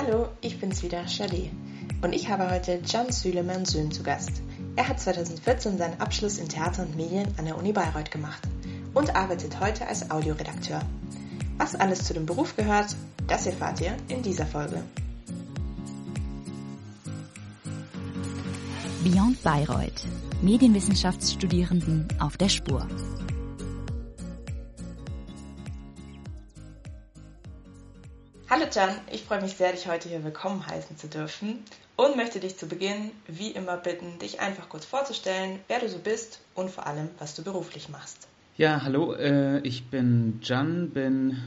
Hallo, ich bin's wieder, Shadi. Und ich habe heute Can Süleyman Sön zu Gast. Er hat 2014 seinen Abschluss in Theater und Medien an der Uni Bayreuth gemacht und arbeitet heute als Audioredakteur. Was alles zu dem Beruf gehört, das erfahrt ihr in dieser Folge. Beyond Bayreuth. Medienwissenschaftsstudierenden auf der Spur. Hallo Can, ich freue mich sehr, dich heute hier willkommen heißen zu dürfen und möchte dich zu Beginn wie immer bitten, dich einfach kurz vorzustellen, wer du so bist und vor allem, was du beruflich machst. Ja, hallo, äh, ich bin Can, bin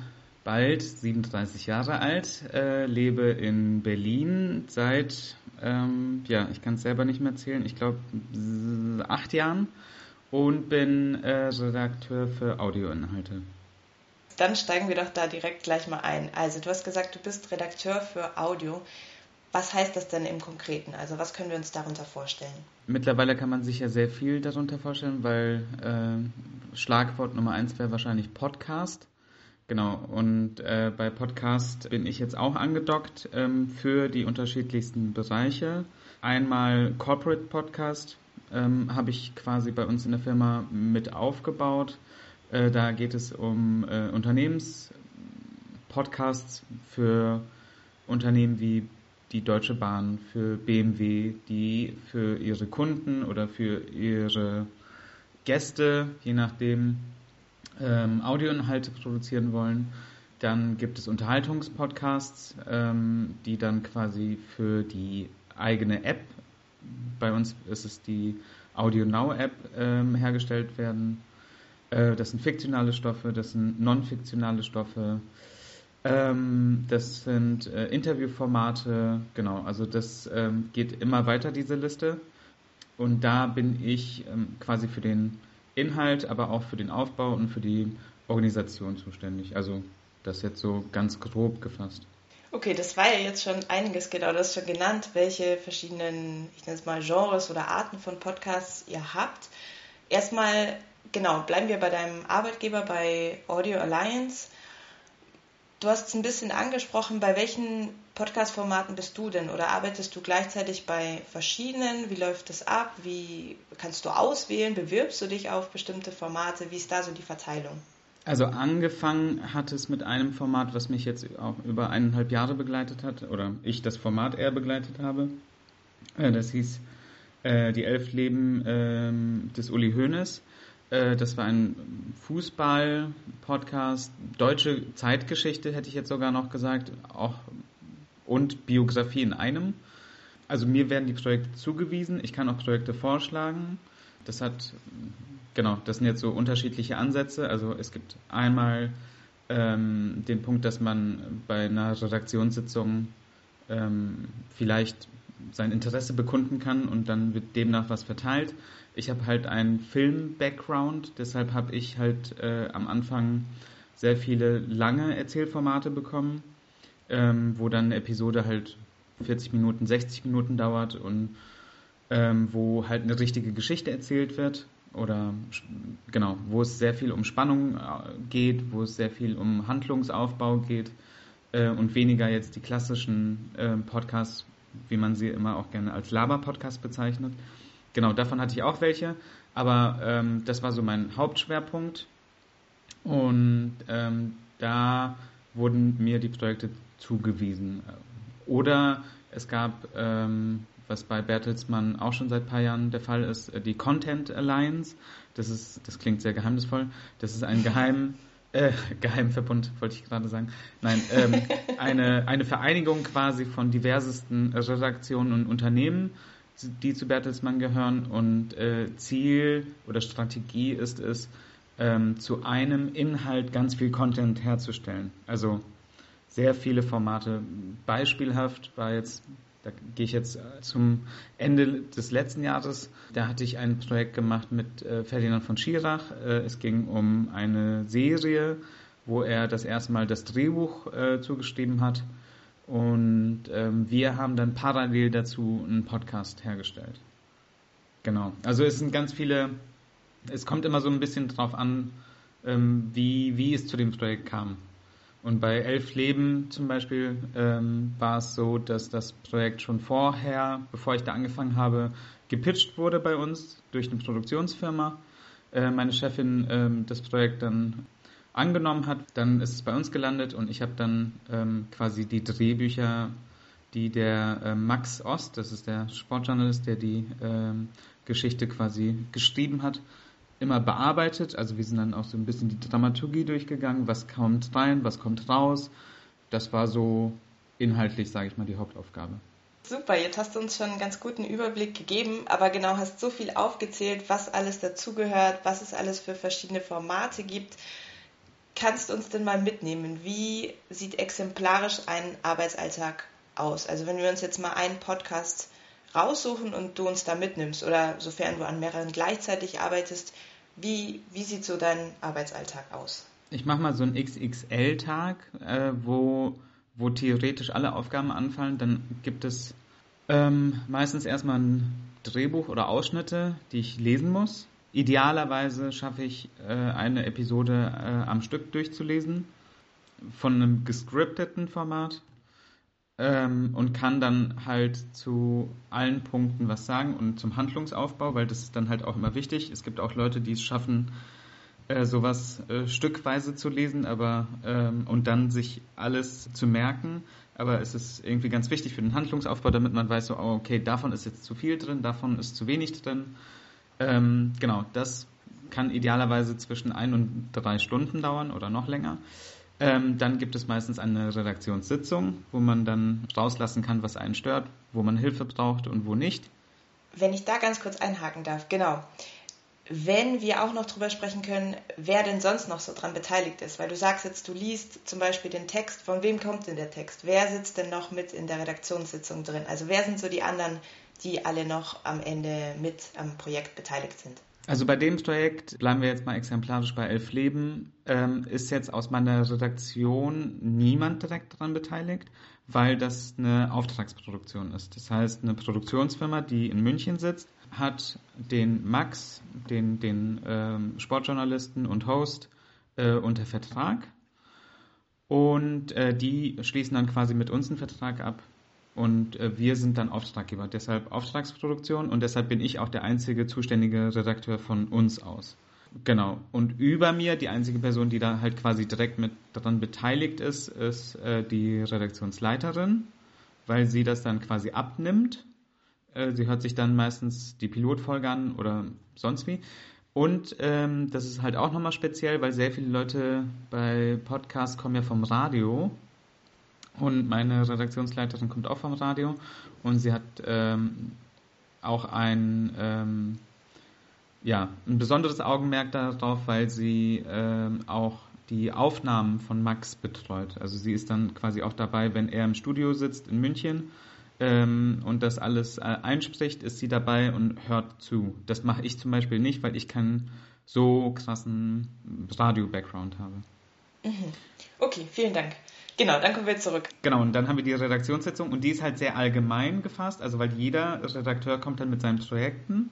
bald 37 Jahre alt, äh, lebe in Berlin seit, ähm, ja, ich kann es selber nicht mehr zählen, ich glaube acht Jahren und bin äh, Redakteur für Audioinhalte. Dann steigen wir doch da direkt gleich mal ein. Also du hast gesagt, du bist Redakteur für Audio. Was heißt das denn im Konkreten? Also was können wir uns darunter vorstellen? Mittlerweile kann man sich ja sehr viel darunter vorstellen, weil äh, Schlagwort Nummer eins wäre wahrscheinlich Podcast. Genau, und äh, bei Podcast bin ich jetzt auch angedockt ähm, für die unterschiedlichsten Bereiche. Einmal Corporate Podcast ähm, habe ich quasi bei uns in der Firma mit aufgebaut. Äh, da geht es um äh, Unternehmenspodcasts für Unternehmen wie die Deutsche Bahn, für BMW, die für ihre Kunden oder für ihre Gäste, je nachdem, ähm, Audioinhalte produzieren wollen. Dann gibt es Unterhaltungspodcasts, ähm, die dann quasi für die eigene App, bei uns ist es die Audio Now App, ähm, hergestellt werden. Äh, das sind fiktionale Stoffe, das sind non-fiktionale Stoffe. Ähm, das sind äh, Interviewformate, genau, also das ähm, geht immer weiter, diese Liste. Und da bin ich ähm, quasi für den Inhalt, aber auch für den Aufbau und für die Organisation zuständig. Also das jetzt so ganz grob gefasst. Okay, das war ja jetzt schon einiges, genau, du hast schon genannt, welche verschiedenen, ich nenne es mal Genres oder Arten von Podcasts ihr habt. Erstmal, genau, bleiben wir bei deinem Arbeitgeber bei Audio Alliance. Du hast es ein bisschen angesprochen, bei welchen Podcast-Formaten bist du denn? Oder arbeitest du gleichzeitig bei verschiedenen? Wie läuft das ab? Wie kannst du auswählen? Bewirbst du dich auf bestimmte Formate? Wie ist da so die Verteilung? Also angefangen hat es mit einem Format, was mich jetzt auch über eineinhalb Jahre begleitet hat, oder ich das Format eher begleitet habe. Äh, das hieß äh, Die elf Leben ähm, des Uli Hoeneß. Äh, das war ein Fußball-Podcast, deutsche Zeitgeschichte hätte ich jetzt sogar noch gesagt, auch und Biografie in einem. Also mir werden die Projekte zugewiesen, ich kann auch Projekte vorschlagen. Das hat, genau, das sind jetzt so unterschiedliche Ansätze. Also es gibt einmal ähm, den Punkt, dass man bei einer Redaktionssitzung ähm, vielleicht sein Interesse bekunden kann und dann wird demnach was verteilt. Ich habe halt einen Film-Background, deshalb habe ich halt äh, am Anfang sehr viele lange Erzählformate bekommen, ähm, wo dann eine Episode halt 40 Minuten, 60 Minuten dauert und ähm, wo halt eine richtige Geschichte erzählt wird oder genau, wo es sehr viel um Spannung äh, geht, wo es sehr viel um Handlungsaufbau geht äh, und weniger jetzt die klassischen äh, Podcasts, wie man sie immer auch gerne als Laber-Podcast bezeichnet. Genau, davon hatte ich auch welche, aber ähm, das war so mein Hauptschwerpunkt. Und ähm, da wurden mir die Projekte zugewiesen. Oder es gab, ähm, was bei Bertelsmann auch schon seit ein paar Jahren der Fall ist, die Content Alliance. Das ist, das klingt sehr geheimnisvoll. Das ist ein Geheim, äh, Geheimverbund, wollte ich gerade sagen. Nein, ähm, eine, eine Vereinigung quasi von diversesten Redaktionen und Unternehmen, die zu Bertelsmann gehören. Und äh, Ziel oder Strategie ist es, ähm, zu einem Inhalt ganz viel Content herzustellen. Also sehr viele Formate. Beispielhaft war jetzt, da gehe ich jetzt zum Ende des letzten Jahres, da hatte ich ein Projekt gemacht mit äh, Ferdinand von Schirach. Äh, es ging um eine Serie, wo er das erste Mal das Drehbuch äh, zugeschrieben hat. Und ähm, wir haben dann parallel dazu einen Podcast hergestellt. Genau. Also es sind ganz viele, es kommt immer so ein bisschen drauf an, ähm, wie, wie es zu dem Projekt kam. Und bei Elf Leben zum Beispiel ähm, war es so, dass das Projekt schon vorher, bevor ich da angefangen habe, gepitcht wurde bei uns durch eine Produktionsfirma. Äh, meine Chefin ähm, das Projekt dann angenommen hat, dann ist es bei uns gelandet und ich habe dann ähm, quasi die Drehbücher, die der äh, Max Ost, das ist der Sportjournalist, der die ähm, Geschichte quasi geschrieben hat, immer bearbeitet. Also wir sind dann auch so ein bisschen die Dramaturgie durchgegangen, was kommt rein, was kommt raus. Das war so inhaltlich, sage ich mal, die Hauptaufgabe. Super, jetzt hast du uns schon einen ganz guten Überblick gegeben, aber genau hast so viel aufgezählt, was alles dazugehört, was es alles für verschiedene Formate gibt. Kannst du uns denn mal mitnehmen? Wie sieht exemplarisch ein Arbeitsalltag aus? Also wenn wir uns jetzt mal einen Podcast raussuchen und du uns da mitnimmst oder sofern du an mehreren gleichzeitig arbeitest, wie, wie sieht so dein Arbeitsalltag aus? Ich mache mal so einen XXL-Tag, äh, wo, wo theoretisch alle Aufgaben anfallen. Dann gibt es ähm, meistens erstmal ein Drehbuch oder Ausschnitte, die ich lesen muss. Idealerweise schaffe ich äh, eine Episode äh, am Stück durchzulesen von einem gescripteten Format ähm, und kann dann halt zu allen Punkten was sagen und zum Handlungsaufbau, weil das ist dann halt auch immer wichtig. Es gibt auch Leute, die es schaffen, äh, sowas äh, stückweise zu lesen, aber ähm, und dann sich alles zu merken. Aber es ist irgendwie ganz wichtig für den Handlungsaufbau, damit man weiß, so, oh, okay, davon ist jetzt zu viel drin, davon ist zu wenig drin. Ähm, genau, das kann idealerweise zwischen ein und drei Stunden dauern oder noch länger. Ähm, dann gibt es meistens eine Redaktionssitzung, wo man dann rauslassen kann, was einen stört, wo man Hilfe braucht und wo nicht. Wenn ich da ganz kurz einhaken darf, genau. Wenn wir auch noch drüber sprechen können, wer denn sonst noch so dran beteiligt ist, weil du sagst jetzt, du liest zum Beispiel den Text, von wem kommt denn der Text? Wer sitzt denn noch mit in der Redaktionssitzung drin? Also wer sind so die anderen, die alle noch am Ende mit am Projekt beteiligt sind? Also bei dem Projekt, bleiben wir jetzt mal exemplarisch bei Elf Leben, ähm, ist jetzt aus meiner Redaktion niemand direkt daran beteiligt, weil das eine Auftragsproduktion ist. Das heißt, eine Produktionsfirma, die in München sitzt, hat den Max, den, den ähm, Sportjournalisten und Host, äh, unter Vertrag. Und äh, die schließen dann quasi mit uns einen Vertrag ab und äh, wir sind dann Auftraggeber, deshalb Auftragsproduktion und deshalb bin ich auch der einzige zuständige Redakteur von uns aus. Genau. Und über mir, die einzige Person, die da halt quasi direkt mit daran beteiligt ist, ist äh, die Redaktionsleiterin, weil sie das dann quasi abnimmt. Äh, sie hört sich dann meistens die Pilotfolge an oder sonst wie. Und ähm, das ist halt auch nochmal speziell, weil sehr viele Leute bei Podcasts kommen ja vom Radio und meine Redaktionsleiterin kommt auch vom Radio und sie hat ähm, auch ein, ähm, ja, ein besonderes Augenmerk darauf, weil sie ähm, auch die Aufnahmen von Max betreut. Also sie ist dann quasi auch dabei, wenn er im Studio sitzt in München ähm, und das alles äh, einspricht, ist sie dabei und hört zu. Das mache ich zum Beispiel nicht, weil ich keinen so krassen Radio-Background habe. Mhm. Okay, vielen Dank. Genau, dann kommen wir zurück. Genau, und dann haben wir die Redaktionssitzung und die ist halt sehr allgemein gefasst, also weil jeder Redakteur kommt dann mit seinen Projekten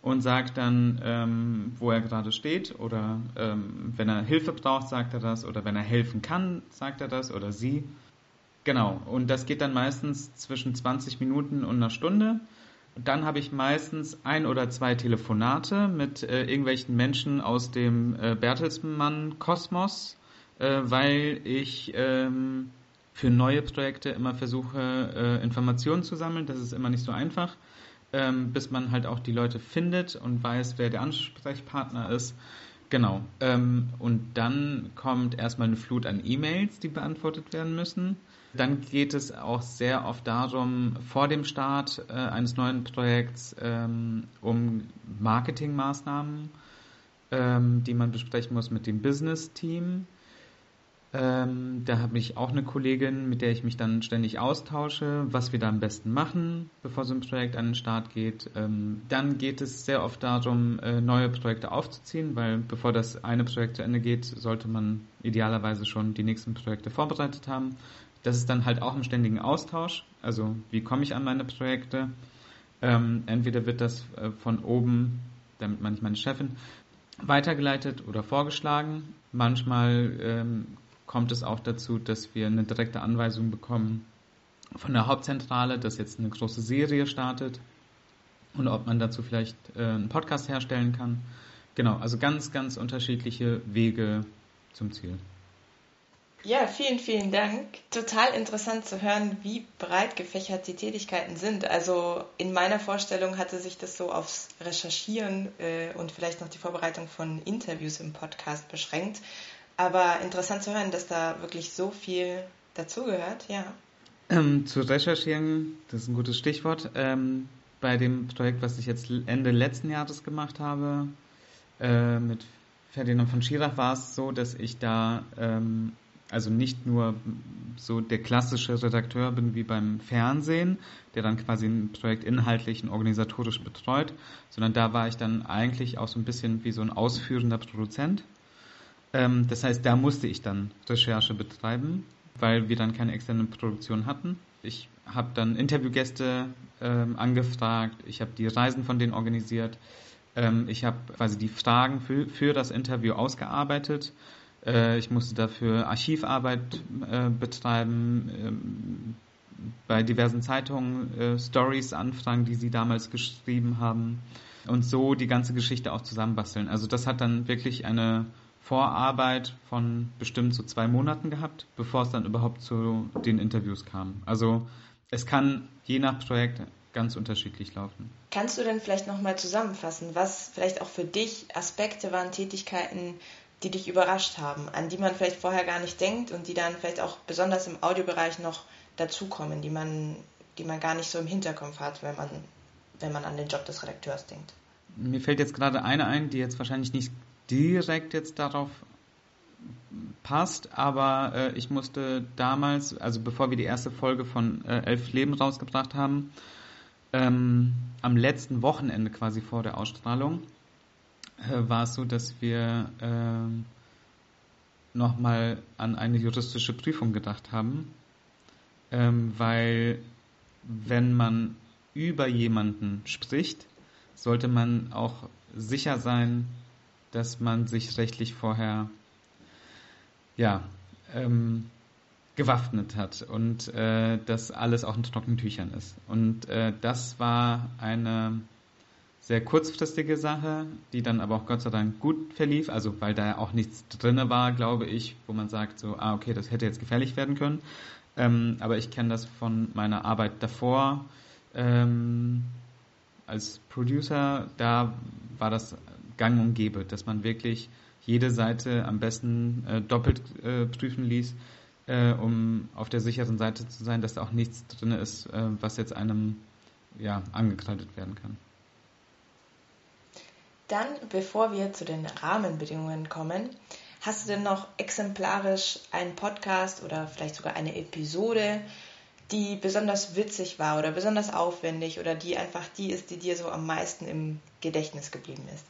und sagt dann, ähm, wo er gerade steht oder ähm, wenn er Hilfe braucht, sagt er das oder wenn er helfen kann, sagt er das oder sie. Genau, und das geht dann meistens zwischen 20 Minuten und einer Stunde. dann habe ich meistens ein oder zwei Telefonate mit äh, irgendwelchen Menschen aus dem äh, Bertelsmann-Kosmos äh, weil ich ähm, für neue Projekte immer versuche, äh, Informationen zu sammeln. Das ist immer nicht so einfach, ähm, bis man halt auch die Leute findet und weiß, wer der Ansprechpartner ist. Genau. Ähm, und dann kommt erstmal eine Flut an E-Mails, die beantwortet werden müssen. Dann geht es auch sehr oft darum, vor dem Start äh, eines neuen Projekts ähm, um Marketingmaßnahmen, ähm, die man besprechen muss mit dem Business-Team. Ähm, da habe ich auch eine Kollegin, mit der ich mich dann ständig austausche, was wir da am besten machen, bevor so ein Projekt an den Start geht. Ähm, dann geht es sehr oft darum, äh, neue Projekte aufzuziehen, weil bevor das eine Projekt zu Ende geht, sollte man idealerweise schon die nächsten Projekte vorbereitet haben. Das ist dann halt auch im ständigen Austausch. Also wie komme ich an meine Projekte? Ähm, entweder wird das äh, von oben, damit meine ich meine Chefin, weitergeleitet oder vorgeschlagen. Manchmal ähm, kommt es auch dazu, dass wir eine direkte Anweisung bekommen von der Hauptzentrale, dass jetzt eine große Serie startet und ob man dazu vielleicht äh, einen Podcast herstellen kann. Genau, also ganz, ganz unterschiedliche Wege zum Ziel. Ja, vielen, vielen Dank. Total interessant zu hören, wie breit gefächert die Tätigkeiten sind. Also in meiner Vorstellung hatte sich das so aufs Recherchieren äh, und vielleicht noch die Vorbereitung von Interviews im Podcast beschränkt. Aber interessant zu hören, dass da wirklich so viel dazugehört, ja. Ähm, zu recherchieren, das ist ein gutes Stichwort. Ähm, bei dem Projekt, was ich jetzt Ende letzten Jahres gemacht habe, äh, mit Ferdinand von Schirach, war es so, dass ich da ähm, also nicht nur so der klassische Redakteur bin wie beim Fernsehen, der dann quasi ein Projekt inhaltlich und organisatorisch betreut, sondern da war ich dann eigentlich auch so ein bisschen wie so ein ausführender Produzent. Ähm, das heißt, da musste ich dann Recherche betreiben, weil wir dann keine externe Produktion hatten. Ich habe dann Interviewgäste ähm, angefragt, ich habe die Reisen von denen organisiert, ähm, ich habe quasi die Fragen für, für das Interview ausgearbeitet äh, ich musste dafür Archivarbeit äh, betreiben, ähm, bei diversen Zeitungen äh, Stories anfragen, die sie damals geschrieben haben und so die ganze Geschichte auch zusammenbasteln. Also das hat dann wirklich eine Vorarbeit von bestimmt so zwei Monaten gehabt, bevor es dann überhaupt zu den Interviews kam. Also es kann je nach Projekt ganz unterschiedlich laufen. Kannst du denn vielleicht nochmal zusammenfassen, was vielleicht auch für dich Aspekte waren, Tätigkeiten, die dich überrascht haben, an die man vielleicht vorher gar nicht denkt und die dann vielleicht auch besonders im Audiobereich noch dazukommen, die man, die man gar nicht so im Hinterkopf hat, wenn man, wenn man an den Job des Redakteurs denkt. Mir fällt jetzt gerade eine ein, die jetzt wahrscheinlich nicht direkt jetzt darauf passt, aber äh, ich musste damals, also bevor wir die erste Folge von äh, Elf Leben rausgebracht haben, ähm, am letzten Wochenende quasi vor der Ausstrahlung, äh, war es so, dass wir äh, nochmal an eine juristische Prüfung gedacht haben, ähm, weil wenn man über jemanden spricht, sollte man auch sicher sein, dass man sich rechtlich vorher ja ähm, gewaffnet hat und äh, dass alles auch in trockenen Tüchern ist. Und äh, das war eine sehr kurzfristige Sache, die dann aber auch Gott sei Dank gut verlief, also weil da auch nichts drin war, glaube ich, wo man sagt so, ah okay, das hätte jetzt gefährlich werden können. Ähm, aber ich kenne das von meiner Arbeit davor ähm, als Producer, da war das gang und gäbe, dass man wirklich jede Seite am besten äh, doppelt äh, prüfen ließ, äh, um auf der sicheren Seite zu sein, dass da auch nichts drin ist, äh, was jetzt einem ja, angekreidet werden kann. Dann, bevor wir zu den Rahmenbedingungen kommen, hast du denn noch exemplarisch einen Podcast oder vielleicht sogar eine Episode, die besonders witzig war oder besonders aufwendig oder die einfach die ist, die dir so am meisten im Gedächtnis geblieben ist?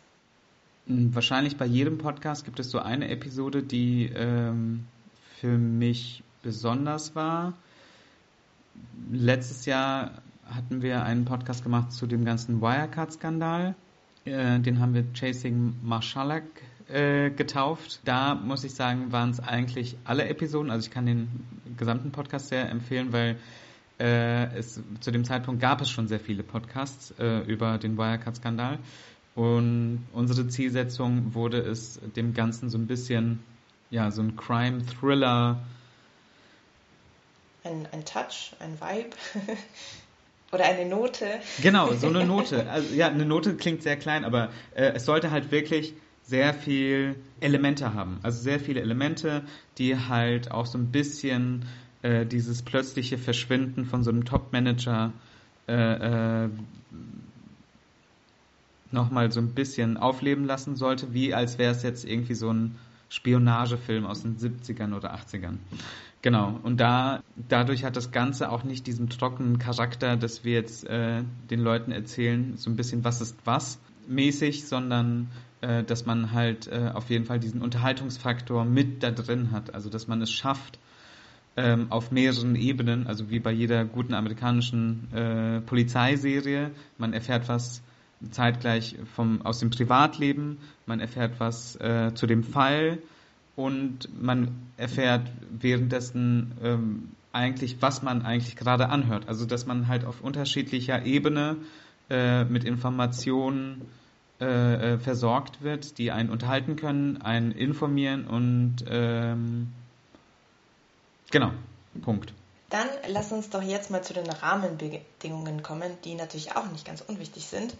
Hm, wahrscheinlich bei jedem Podcast gibt es so eine Episode, die ähm, für mich besonders war. Letztes Jahr hatten wir einen Podcast gemacht zu dem ganzen Wirecard-Skandal. Äh, den haben wir Chasing Marshalak äh, getauft. Da muss ich sagen, waren es eigentlich alle Episoden. Also ich kann den gesamten Podcast sehr empfehlen, weil äh, es zu dem Zeitpunkt gab es schon sehr viele Podcasts äh, über den Wirecard-Skandal. Und unsere Zielsetzung wurde es, dem Ganzen so ein bisschen, ja, so ein Crime-Thriller. Ein, ein Touch, ein Vibe. Oder eine Note. Genau, so eine Note. Also, ja, eine Note klingt sehr klein, aber äh, es sollte halt wirklich sehr viel Elemente haben. Also sehr viele Elemente, die halt auch so ein bisschen äh, dieses plötzliche Verschwinden von so einem Top-Manager äh, äh, nochmal so ein bisschen aufleben lassen sollte, wie als wäre es jetzt irgendwie so ein Spionagefilm aus den 70ern oder 80ern. Genau, und da dadurch hat das Ganze auch nicht diesen trockenen Charakter, dass wir jetzt äh, den Leuten erzählen, so ein bisschen was ist was mäßig, sondern äh, dass man halt äh, auf jeden Fall diesen Unterhaltungsfaktor mit da drin hat. Also dass man es schafft, ähm, auf mehreren Ebenen, also wie bei jeder guten amerikanischen äh, Polizeiserie, man erfährt was zeitgleich vom, aus dem Privatleben, man erfährt was äh, zu dem Fall, und man erfährt währenddessen ähm, eigentlich, was man eigentlich gerade anhört. Also dass man halt auf unterschiedlicher Ebene äh, mit Informationen äh, äh, versorgt wird, die einen unterhalten können, einen informieren und ähm, genau, Punkt. Dann lass uns doch jetzt mal zu den Rahmenbedingungen kommen, die natürlich auch nicht ganz unwichtig sind.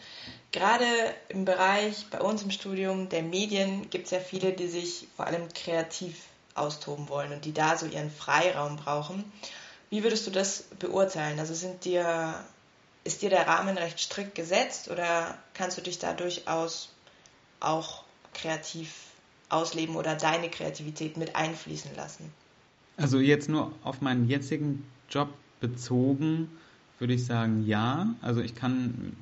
Gerade im Bereich bei uns im Studium der Medien gibt es ja viele, die sich vor allem kreativ austoben wollen und die da so ihren Freiraum brauchen. Wie würdest du das beurteilen? Also sind dir, ist dir der Rahmen recht strikt gesetzt oder kannst du dich da durchaus auch kreativ ausleben oder deine Kreativität mit einfließen lassen? Also jetzt nur auf meinen jetzigen Job bezogen, würde ich sagen, ja. Also ich kann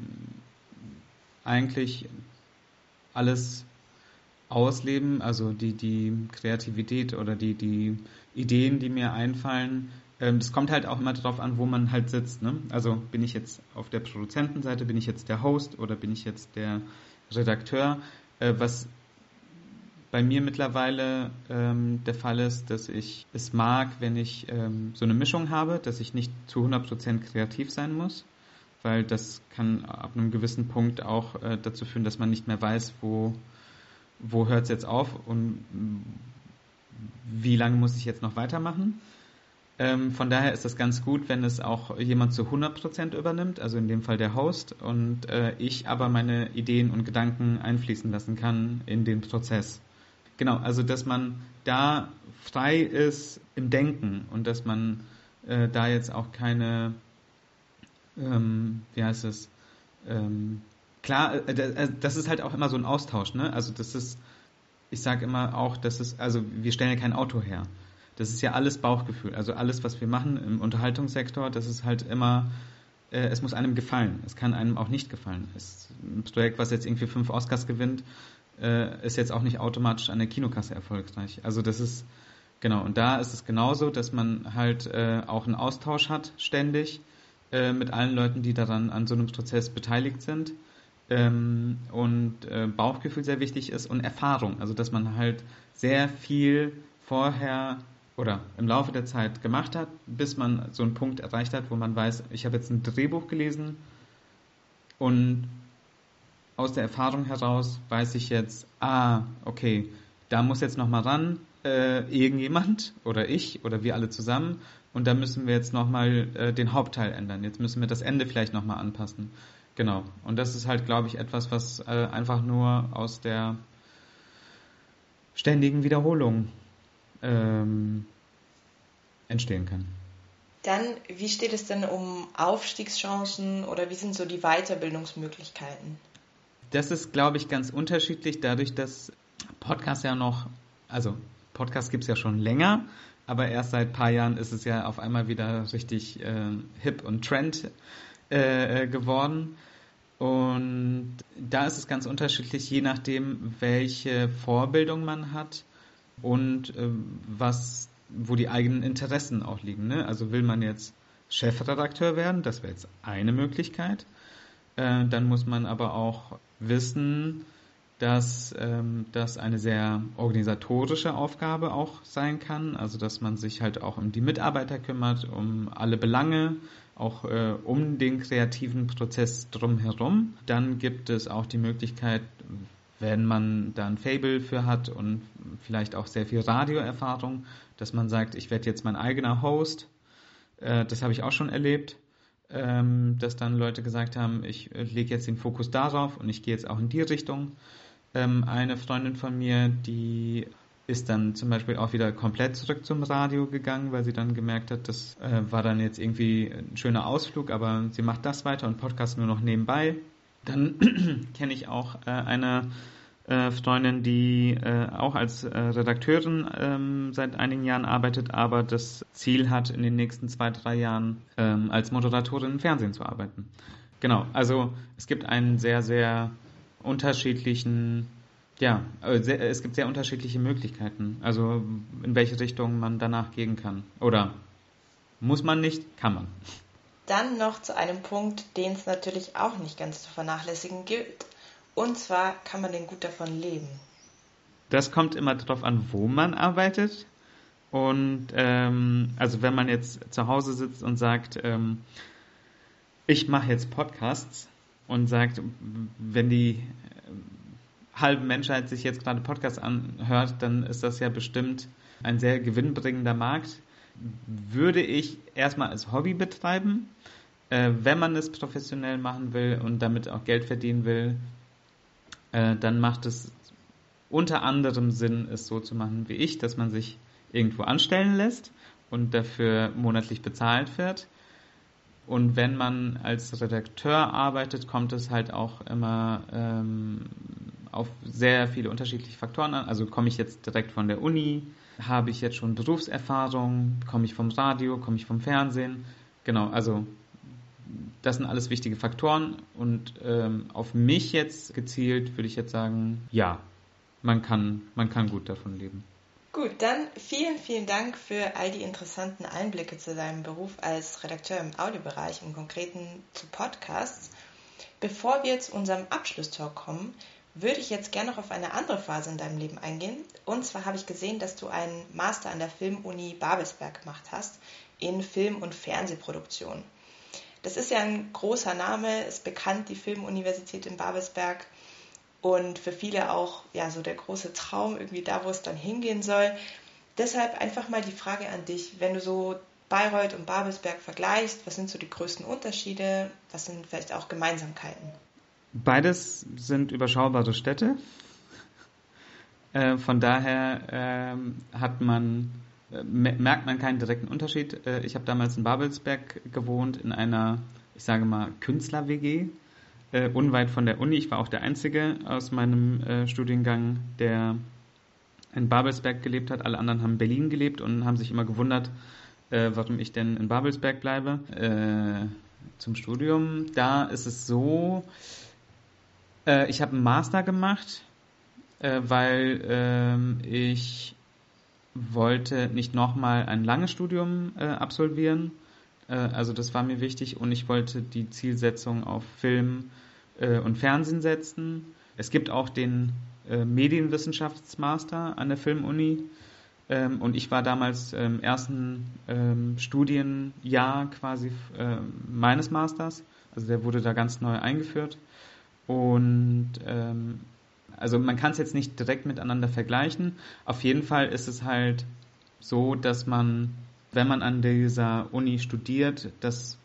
eigentlich alles ausleben, also die, die Kreativität oder die, die Ideen, die mir einfallen. Ähm, das kommt halt auch immer darauf an, wo man halt sitzt. Ne? Also bin ich jetzt auf der Produzentenseite, bin ich jetzt der Host oder bin ich jetzt der Redakteur? Äh, was bei mir mittlerweile ähm, der Fall ist, dass ich es mag, wenn ich ähm, so eine Mischung habe, dass ich nicht zu 100% kreativ sein muss, weil das kann ab einem gewissen Punkt auch äh, dazu führen, dass man nicht mehr weiß, wo, wo hört es jetzt auf und wie lange muss ich jetzt noch weitermachen. Ähm, von daher ist das ganz gut, wenn es auch jemand zu 100% übernimmt, also in dem Fall der Host, und äh, ich aber meine Ideen und Gedanken einfließen lassen kann in den Prozess. Genau, also dass man da frei ist im Denken und dass man äh, da jetzt auch keine, ähm, wie heißt es, ähm, klar, äh, äh, das ist halt auch immer so ein Austausch, ne? Also das ist, ich sage immer auch, das ist, also wir stellen ja kein Auto her. Das ist ja alles Bauchgefühl. Also alles, was wir machen im Unterhaltungssektor, das ist halt immer, äh, es muss einem gefallen. Es kann einem auch nicht gefallen. Es, ein Projekt, was jetzt irgendwie fünf Oscars gewinnt, äh, ist jetzt auch nicht automatisch an der Kinokasse erfolgreich. Also das ist, genau, und da ist es genauso, dass man halt äh, auch einen Austausch hat, ständig, äh, mit allen Leuten, die daran an so einem Prozess beteiligt sind. Ähm, und äh, Bauchgefühl sehr wichtig ist und Erfahrung, also dass man halt sehr viel vorher oder im Laufe der Zeit gemacht hat, bis man so einen Punkt erreicht hat, wo man weiß, ich habe jetzt ein Drehbuch gelesen und aus der Erfahrung heraus weiß ich jetzt, ah, okay, da muss jetzt nochmal ran, äh, irgendjemand oder ich oder wir alle zusammen und da müssen wir jetzt nochmal äh, den Hauptteil ändern. Jetzt müssen wir das Ende vielleicht nochmal anpassen. Genau. Und das ist halt, glaube ich, etwas, was äh, einfach nur aus der ständigen Wiederholung ähm, entstehen kann. Dann, wie steht es denn um Aufstiegschancen oder wie sind so die Weiterbildungsmöglichkeiten? Das ist, glaube ich, ganz unterschiedlich, dadurch, dass Podcast ja noch, also Podcast gibt es ja schon länger, aber erst seit ein paar Jahren ist es ja auf einmal wieder richtig äh, hip und trend äh, geworden. Und da ist es ganz unterschiedlich, je nachdem, welche Vorbildung man hat und äh, was, wo die eigenen Interessen auch liegen. Ne? Also will man jetzt Chefredakteur werden, das wäre jetzt eine Möglichkeit. Äh, dann muss man aber auch wissen, dass ähm, das eine sehr organisatorische Aufgabe auch sein kann, also dass man sich halt auch um die Mitarbeiter kümmert, um alle Belange, auch äh, um den kreativen Prozess drumherum. Dann gibt es auch die Möglichkeit, wenn man da ein Fable für hat und vielleicht auch sehr viel Radioerfahrung, dass man sagt, ich werde jetzt mein eigener Host. Äh, das habe ich auch schon erlebt ähm, dass dann Leute gesagt haben, ich äh, lege jetzt den Fokus darauf und ich gehe jetzt auch in die Richtung. Ähm, eine Freundin von mir, die ist dann zum Beispiel auch wieder komplett zurück zum Radio gegangen, weil sie dann gemerkt hat, das äh, war dann jetzt irgendwie ein schöner Ausflug, aber sie macht das weiter und Podcast nur noch nebenbei. Dann kenne ich auch äh, eine äh, Freundin, die äh, auch als äh, Redakteurin ähm, seit einigen Jahren arbeitet, aber das Ziel hat, in den nächsten zwei, drei Jahren ähm, als Moderatorin im Fernsehen zu arbeiten. Genau, also es gibt einen sehr, sehr unterschiedlichen, ja, äh, sehr, es gibt sehr unterschiedliche Möglichkeiten, also in welche Richtung man danach gehen kann. Oder muss man nicht, kann man. Dann noch zu einem Punkt, den es natürlich auch nicht ganz zu vernachlässigen gilt, und zwar kann man denn gut davon leben? Das kommt immer darauf an, wo man arbeitet. Und ähm, also wenn man jetzt zu Hause sitzt und sagt, ähm, ich mache jetzt Podcasts und sagt, wenn die äh, halbe Menschheit sich jetzt gerade Podcasts anhört, dann ist das ja bestimmt ein sehr gewinnbringender Markt. Würde ich erstmal als Hobby betreiben. Äh, wenn man es professionell machen will und damit auch Geld verdienen will, äh, dann macht es unter anderem Sinn, es so zu machen wie ich, dass man sich irgendwo anstellen lässt und dafür monatlich bezahlt wird. Und wenn man als Redakteur arbeitet, kommt es halt auch immer ähm, auf sehr viele unterschiedliche Faktoren an. Also komme ich jetzt direkt von der Uni, habe ich jetzt schon Berufserfahrung, komme ich vom Radio, komme ich vom Fernsehen. Genau, also das sind alles wichtige Faktoren und ähm, auf mich jetzt gezielt würde ich jetzt sagen, ja, man kann, man kann gut davon leben. Gut, dann vielen, vielen Dank für all die interessanten Einblicke zu deinem Beruf als Redakteur im Audiobereich, im Konkreten zu Podcasts. Bevor wir zu unserem Abschlusstalk kommen, würde ich jetzt gerne noch auf eine andere Phase in deinem Leben eingehen. Und zwar habe ich gesehen, dass du einen Master an der Filmuni Babelsberg gemacht hast in Film- und Fernsehproduktion. Das ist ja ein großer Name, ist bekannt, die Filmuniversität in Babelsberg und für viele auch ja so der große Traum irgendwie da, wo es dann hingehen soll. Deshalb einfach mal die Frage an dich, wenn du so Bayreuth und Babelsberg vergleichst, was sind so die größten Unterschiede, was sind vielleicht auch Gemeinsamkeiten? Beides sind überschaubare Städte. Äh, von daher äh, hat man merkt man keinen direkten Unterschied. Äh, ich habe damals in Babelsberg gewohnt, in einer, ich sage mal, Künstler-WG, äh, unweit von der Uni. Ich war auch der Einzige aus meinem äh, Studiengang, der in Babelsberg gelebt hat. Alle anderen haben in Berlin gelebt und haben sich immer gewundert, warum ich denn in Babelsberg bleibe. Zum Studium, da ist es so, ich habe einen Master gemacht, weil ähm, ich wollte nicht nochmal ein langes Studium äh, absolvieren. Äh, also das war mir wichtig und ich wollte die Zielsetzung auf Film äh, und Fernsehen setzen. Es gibt auch den äh, Medienwissenschaftsmaster an der Filmuni. Ähm, und ich war damals im ersten ähm, Studienjahr quasi äh, meines Masters. Also der wurde da ganz neu eingeführt. Und ähm, also man kann es jetzt nicht direkt miteinander vergleichen. Auf jeden Fall ist es halt so, dass man, wenn man an dieser Uni studiert, das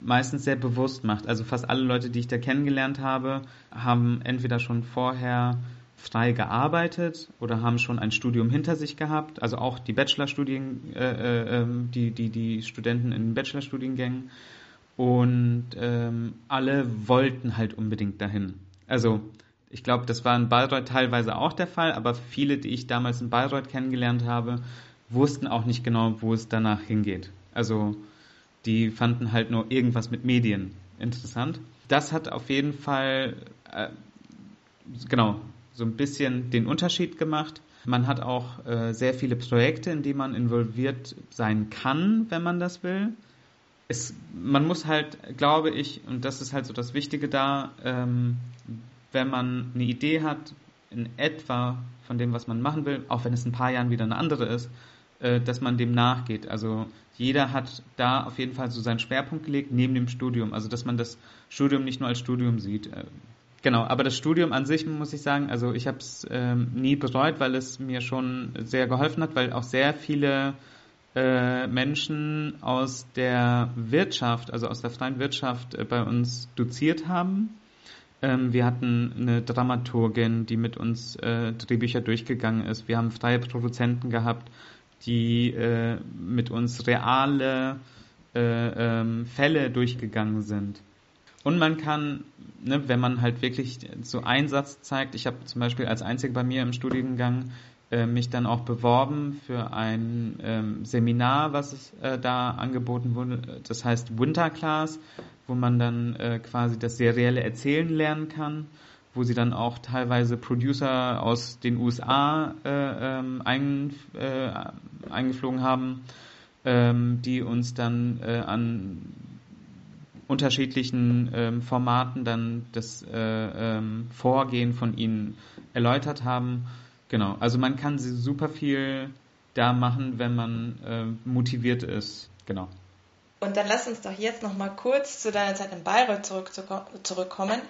meistens sehr bewusst macht. Also fast alle Leute, die ich da kennengelernt habe, haben entweder schon vorher frei gearbeitet oder haben schon ein Studium hinter sich gehabt. Also auch die Bachelorstudien, äh, äh, ähm, die, die, die Studenten in Bachelorstudiengängen. Und ähm, alle wollten halt unbedingt dahin. Also ich glaube, das war in Bayreuth teilweise auch der Fall, aber viele, die ich damals in Bayreuth kennengelernt habe, wussten auch nicht genau, wo es danach hingeht. Also die fanden halt nur irgendwas mit Medien interessant. Das hat auf jeden Fall, äh, genau, so ein bisschen den Unterschied gemacht. Man hat auch äh, sehr viele Projekte, in die man involviert sein kann, wenn man das will. Es, man muss halt, glaube ich, und das ist halt so das Wichtige da, ähm, wenn man eine Idee hat, in etwa von dem, was man machen will, auch wenn es in ein paar Jahren wieder eine andere ist, äh, dass man dem nachgeht. Also jeder hat da auf jeden Fall so seinen Schwerpunkt gelegt neben dem Studium. Also dass man das Studium nicht nur als Studium sieht. Äh, genau, aber das Studium an sich muss ich sagen, also ich habe es ähm, nie bereut, weil es mir schon sehr geholfen hat, weil auch sehr viele äh, Menschen aus der Wirtschaft, also aus der freien Wirtschaft bei uns doziert haben ähm, wir hatten eine Dramaturgin, die mit uns äh, Drehbücher durchgegangen ist. Wir haben freie Produzenten gehabt, die äh, mit uns reale äh, ähm, Fälle durchgegangen sind. Und man kann, ne, wenn man halt wirklich so Einsatz zeigt, ich habe zum Beispiel als Einzige bei mir im Studiengang äh, mich dann auch beworben für ein ähm, Seminar, was es, äh, da angeboten wurde. Das heißt Winter Class wo man dann äh, quasi das serielle Erzählen lernen kann, wo sie dann auch teilweise Producer aus den USA äh, ähm, ein, äh, eingeflogen haben, ähm, die uns dann an unterschiedlichen ähm, Formaten dann das äh, ähm, Vorgehen von ihnen erläutert haben. Genau, also man kann super viel da machen, wenn man äh, motiviert ist. Genau. Und dann lass uns doch jetzt noch mal kurz zu deiner Zeit in Bayreuth zurück, zurückkommen.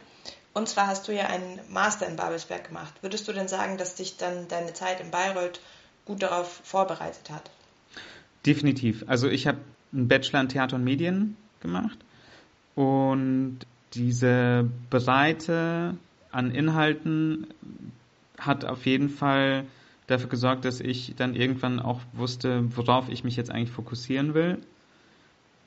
Und zwar hast du ja einen Master in Babelsberg gemacht. Würdest du denn sagen, dass dich dann deine Zeit in Bayreuth gut darauf vorbereitet hat? Definitiv. Also ich habe einen Bachelor in Theater und Medien gemacht und diese Breite an Inhalten hat auf jeden Fall dafür gesorgt, dass ich dann irgendwann auch wusste, worauf ich mich jetzt eigentlich fokussieren will.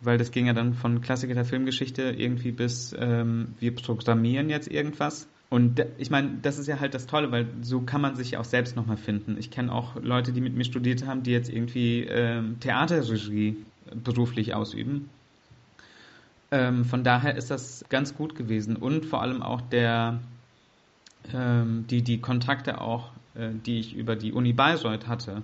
Weil das ging ja dann von Klassiker der Filmgeschichte irgendwie bis ähm, wir programmieren jetzt irgendwas. Und ich meine, das ist ja halt das Tolle, weil so kann man sich auch selbst nochmal finden. Ich kenne auch Leute, die mit mir studiert haben, die jetzt irgendwie ähm, Theaterregie beruflich ausüben. Ähm, von daher ist das ganz gut gewesen. Und vor allem auch der, ähm, die, die Kontakte auch äh, die ich über die Uni Bayreuth hatte.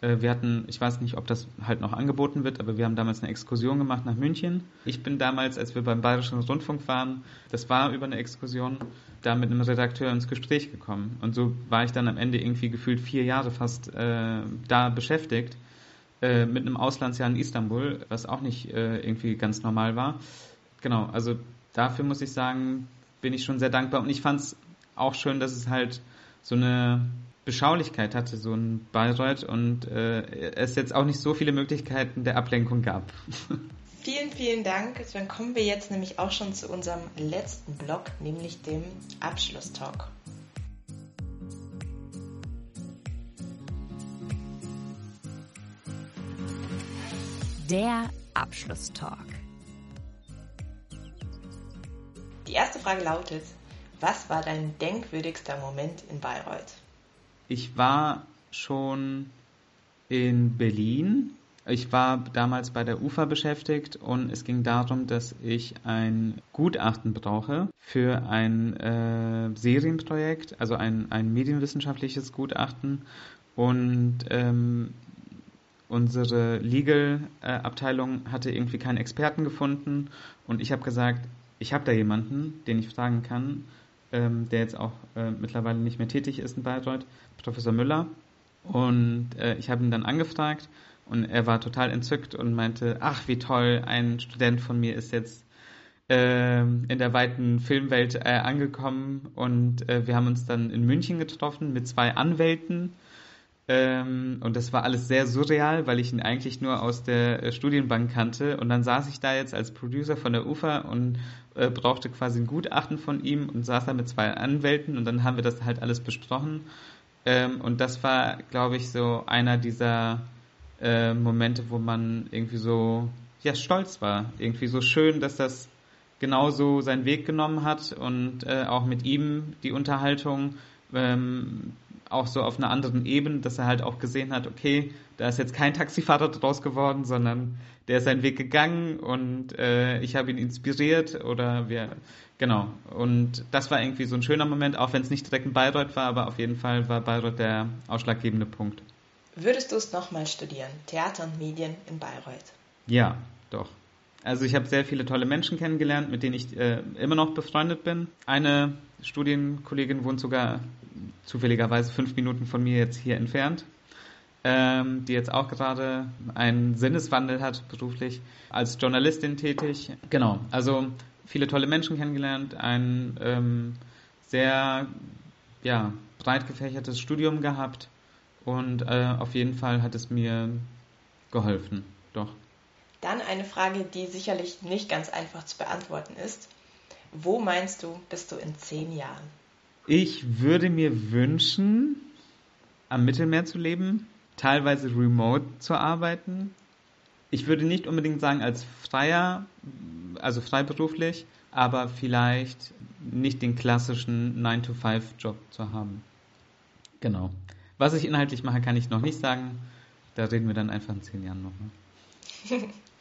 Äh, wir hatten, ich weiß nicht, ob das halt noch angeboten wird, aber wir haben damals eine Exkursion gemacht nach München. Ich bin damals, als wir beim Bayerischen Rundfunk waren, das war über eine Exkursion, da mit einem Redakteur ins Gespräch gekommen. Und so war ich dann am Ende irgendwie gefühlt vier Jahre fast äh, da beschäftigt, äh, mit einem Auslandsjahr in Istanbul, was auch nicht äh, irgendwie ganz normal war. Genau, also dafür muss ich sagen, bin ich schon sehr dankbar. Und ich fand es auch schön, dass es halt so eine Beschaulichkeit hatte, so ein Bayreuth und äh, es jetzt auch nicht so viele Möglichkeiten der Ablenkung gab. Vielen, vielen Dank. Dann kommen wir jetzt nämlich auch schon zu unserem letzten Block, nämlich dem Abschlusstalk. Der Abschlusstalk. Die erste Frage lautet, was war dein denkwürdigster Moment in Bayreuth? Ich war schon in Berlin. Ich war damals bei der UFA beschäftigt und es ging darum, dass ich ein Gutachten brauche für ein äh, Serienprojekt, also ein, ein medienwissenschaftliches Gutachten. Und ähm, unsere Legal-Abteilung hatte irgendwie keinen Experten gefunden und ich habe gesagt, ich habe da jemanden, den ich fragen kann ähm, der jetzt auch äh, mittlerweile nicht mehr tätig ist in Bayreuth, Professor Müller. Und äh, ich habe ihn dann angefragt und er war total entzückt und meinte, ach wie toll, ein Student von mir ist jetzt äh, in der weiten Filmwelt äh, angekommen und äh, wir haben uns dann in München getroffen mit zwei Anwälten ähm, und das war alles sehr surreal, weil ich ihn eigentlich nur aus der äh, Studienbank kannte. Und dann saß ich da jetzt als Producer von der UFA und äh, brauchte quasi ein Gutachten von ihm und saß da mit zwei Anwälten und dann haben wir das halt alles besprochen. Ähm, und das war, glaube ich, so einer dieser äh, Momente, wo man irgendwie so ja stolz war. Irgendwie so schön, dass das genauso seinen Weg genommen hat und äh, auch mit ihm die Unterhaltung. Ähm, auch so auf einer anderen Ebene, dass er halt auch gesehen hat, okay, da ist jetzt kein Taxifahrer draus geworden, sondern der ist seinen Weg gegangen und äh, ich habe ihn inspiriert oder wir, genau. Und das war irgendwie so ein schöner Moment, auch wenn es nicht direkt in Bayreuth war, aber auf jeden Fall war Bayreuth der ausschlaggebende Punkt. Würdest du es nochmal studieren, Theater und Medien in Bayreuth? Ja, doch. Also ich habe sehr viele tolle Menschen kennengelernt, mit denen ich äh, immer noch befreundet bin. Eine Studienkollegin wohnt sogar zufälligerweise fünf Minuten von mir jetzt hier entfernt, ähm, die jetzt auch gerade einen Sinneswandel hat beruflich, als Journalistin tätig. Genau, also viele tolle Menschen kennengelernt, ein ähm, sehr ja, breit gefächertes Studium gehabt und äh, auf jeden Fall hat es mir geholfen, doch. Dann eine Frage, die sicherlich nicht ganz einfach zu beantworten ist. Wo meinst du, bist du in zehn Jahren? Ich würde mir wünschen, am Mittelmeer zu leben, teilweise remote zu arbeiten. Ich würde nicht unbedingt sagen als freier, also freiberuflich, aber vielleicht nicht den klassischen 9-to-5-Job zu haben. Genau. Was ich inhaltlich mache, kann ich noch nicht sagen. Da reden wir dann einfach in zehn Jahren nochmal.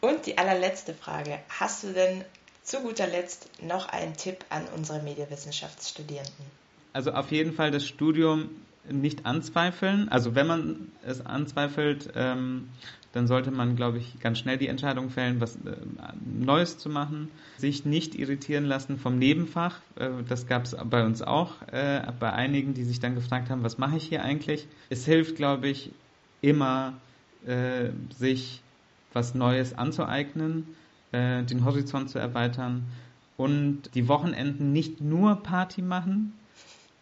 Und die allerletzte Frage. Hast du denn zu guter Letzt noch ein Tipp an unsere Medienwissenschaftsstudierenden. Also auf jeden Fall das Studium nicht anzweifeln. Also wenn man es anzweifelt, ähm, dann sollte man, glaube ich, ganz schnell die Entscheidung fällen, was äh, Neues zu machen. Sich nicht irritieren lassen vom Nebenfach. Äh, das gab es bei uns auch, äh, bei einigen, die sich dann gefragt haben, was mache ich hier eigentlich? Es hilft, glaube ich, immer, äh, sich was Neues anzueignen, äh, den Horizont zu erweitern und die Wochenenden nicht nur Party machen,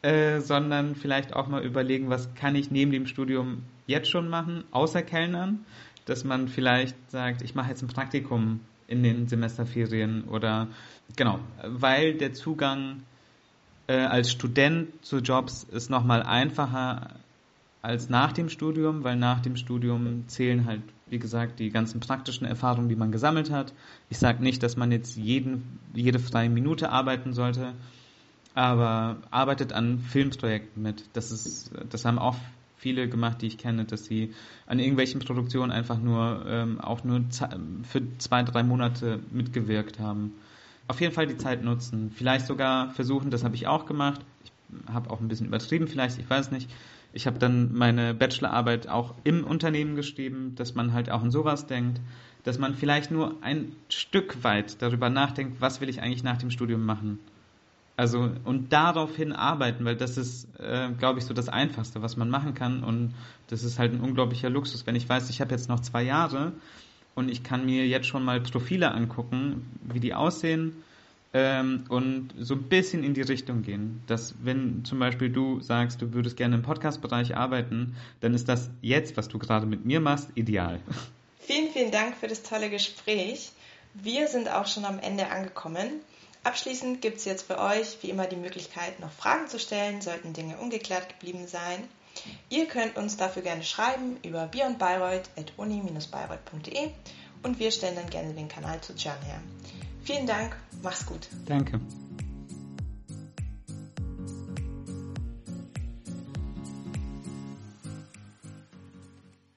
äh, sondern vielleicht auch mal überlegen, was kann ich neben dem Studium jetzt schon machen, außer Kellnern, dass man vielleicht sagt, ich mache jetzt ein Praktikum in den Semesterferien oder genau, weil der Zugang äh, als Student zu Jobs ist nochmal einfacher als nach dem Studium, weil nach dem Studium zählen halt, wie gesagt, die ganzen praktischen Erfahrungen, die man gesammelt hat. Ich sage nicht, dass man jetzt jeden, jede freie Minute arbeiten sollte, aber arbeitet an Filmprojekten mit. Das ist, das haben auch viele gemacht, die ich kenne, dass sie an irgendwelchen Produktionen einfach nur ähm, auch nur für zwei, drei Monate mitgewirkt haben. Auf jeden Fall die Zeit nutzen. Vielleicht sogar versuchen, das habe ich auch gemacht. Ich habe auch ein bisschen übertrieben, vielleicht, ich weiß nicht. Ich habe dann meine Bachelorarbeit auch im Unternehmen geschrieben, dass man halt auch an sowas denkt, dass man vielleicht nur ein Stück weit darüber nachdenkt, was will ich eigentlich nach dem Studium machen. Also und daraufhin arbeiten, weil das ist, äh, glaube ich, so das Einfachste, was man machen kann. Und das ist halt ein unglaublicher Luxus, wenn ich weiß, ich habe jetzt noch zwei Jahre und ich kann mir jetzt schon mal Profile angucken, wie die aussehen ähm, und so ein bisschen in die Richtung gehen. Dass wenn zum Beispiel du sagst, du würdest gerne im Podcast-Bereich arbeiten, dann ist das jetzt, was du gerade mit mir machst, ideal. Vielen, vielen Dank für das tolle Gespräch. Wir sind auch schon am Ende angekommen. Abschließend gibt es jetzt für euch wie immer die Möglichkeit, noch Fragen zu stellen, sollten Dinge ungeklärt geblieben sein. Ihr könnt uns dafür gerne schreiben über beyondbayreuth.uni-bayreuth.de und wir stellen dann gerne den Kanal zu Can her. Vielen Dank, mach's gut. Danke.